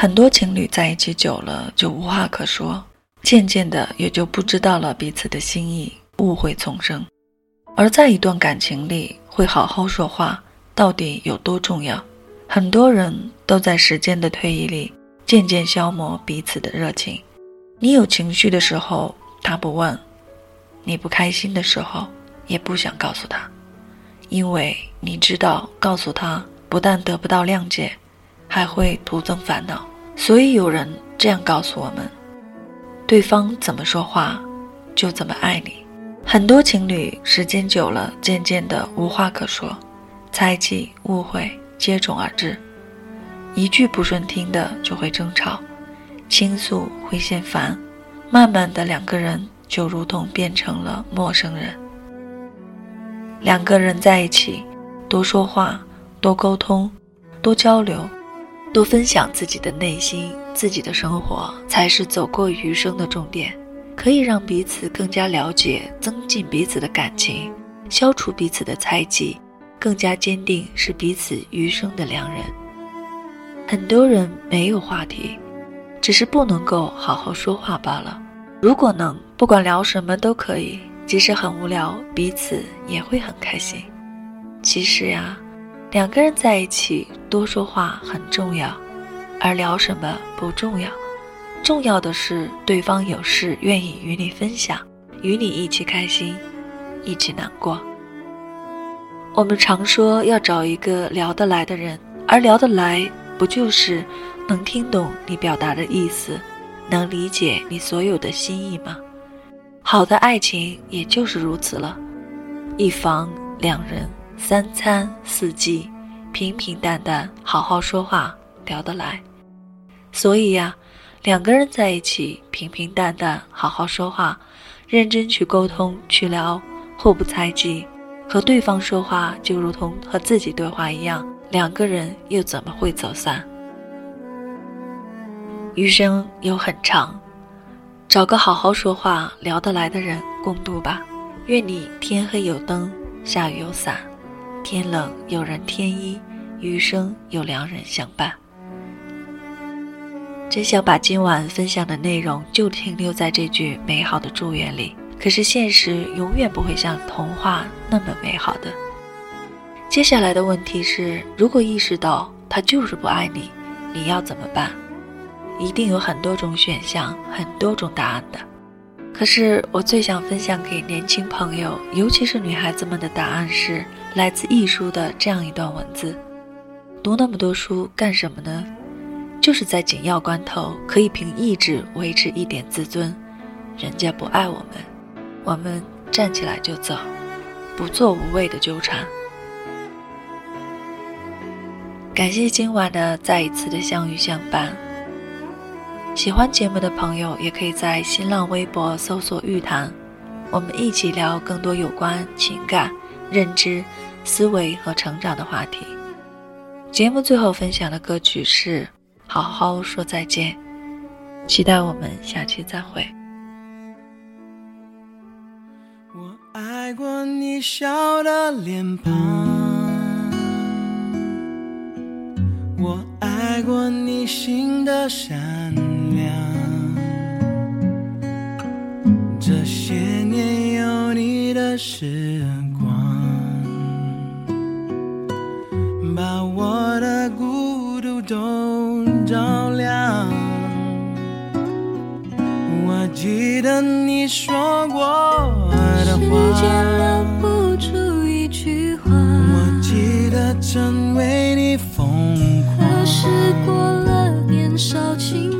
很多情侣在一起久了就无话可说，渐渐的也就不知道了彼此的心意，误会丛生。而在一段感情里，会好好说话到底有多重要？很多人都在时间的推移里渐渐消磨彼此的热情。你有情绪的时候，他不问；你不开心的时候，也不想告诉他，因为你知道，告诉他不但得不到谅解，还会徒增烦恼。所以有人这样告诉我们：对方怎么说话，就怎么爱你。很多情侣时间久了，渐渐的无话可说，猜忌、误会接踵而至，一句不顺听的就会争吵，倾诉会嫌烦，慢慢的两个人就如同变成了陌生人。两个人在一起，多说话，多沟通，多交流。多分享自己的内心，自己的生活才是走过余生的重点，可以让彼此更加了解，增进彼此的感情，消除彼此的猜忌，更加坚定是彼此余生的良人。很多人没有话题，只是不能够好好说话罢了。如果能，不管聊什么都可以，即使很无聊，彼此也会很开心。其实呀。两个人在一起多说话很重要，而聊什么不重要。重要的是对方有事愿意与你分享，与你一起开心，一起难过。我们常说要找一个聊得来的人，而聊得来不就是能听懂你表达的意思，能理解你所有的心意吗？好的爱情也就是如此了，一房两人。三餐四季，平平淡淡，好好说话，聊得来。所以呀，两个人在一起，平平淡淡，好好说话，认真去沟通去聊，互不猜忌，和对方说话就如同和自己对话一样。两个人又怎么会走散？余生有很长，找个好好说话、聊得来的人共度吧。愿你天黑有灯，下雨有伞。天冷有人添衣，余生有良人相伴。真想把今晚分享的内容就停留在这句美好的祝愿里，可是现实永远不会像童话那么美好的。接下来的问题是：如果意识到他就是不爱你，你要怎么办？一定有很多种选项，很多种答案的。可是我最想分享给年轻朋友，尤其是女孩子们的答案是。来自易书的这样一段文字：读那么多书干什么呢？就是在紧要关头可以凭意志维持一点自尊。人家不爱我们，我们站起来就走，不做无谓的纠缠。感谢今晚的再一次的相遇相伴。喜欢节目的朋友也可以在新浪微博搜索“玉谈”，我们一起聊更多有关情感。认知、思维和成长的话题。节目最后分享的歌曲是《好好说再见》，期待我们下期再会。我爱过你笑的脸庞，我爱过你心的善这些年有你的时光。把我的孤独都照亮。我记得你说过的话，时间留不住一句话。我记得曾为你疯狂，可是过了年少轻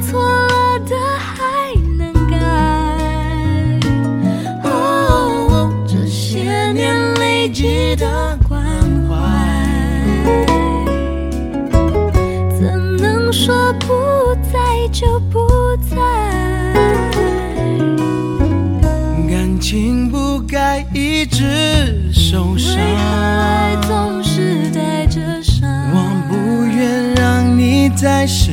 错了的还能改。哦，这些年累积的关怀，怎能说不在就不在？感情不该一直受伤为，何爱总是带着伤？我不愿让你再失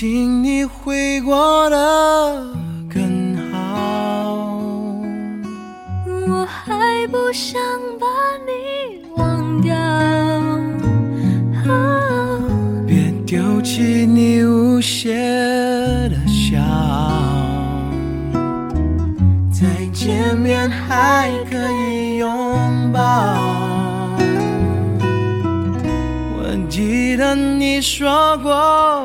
请你会过得更好。我还不想把你忘掉。啊别丢弃你无邪的笑，再见面还可以拥抱。我记得你说过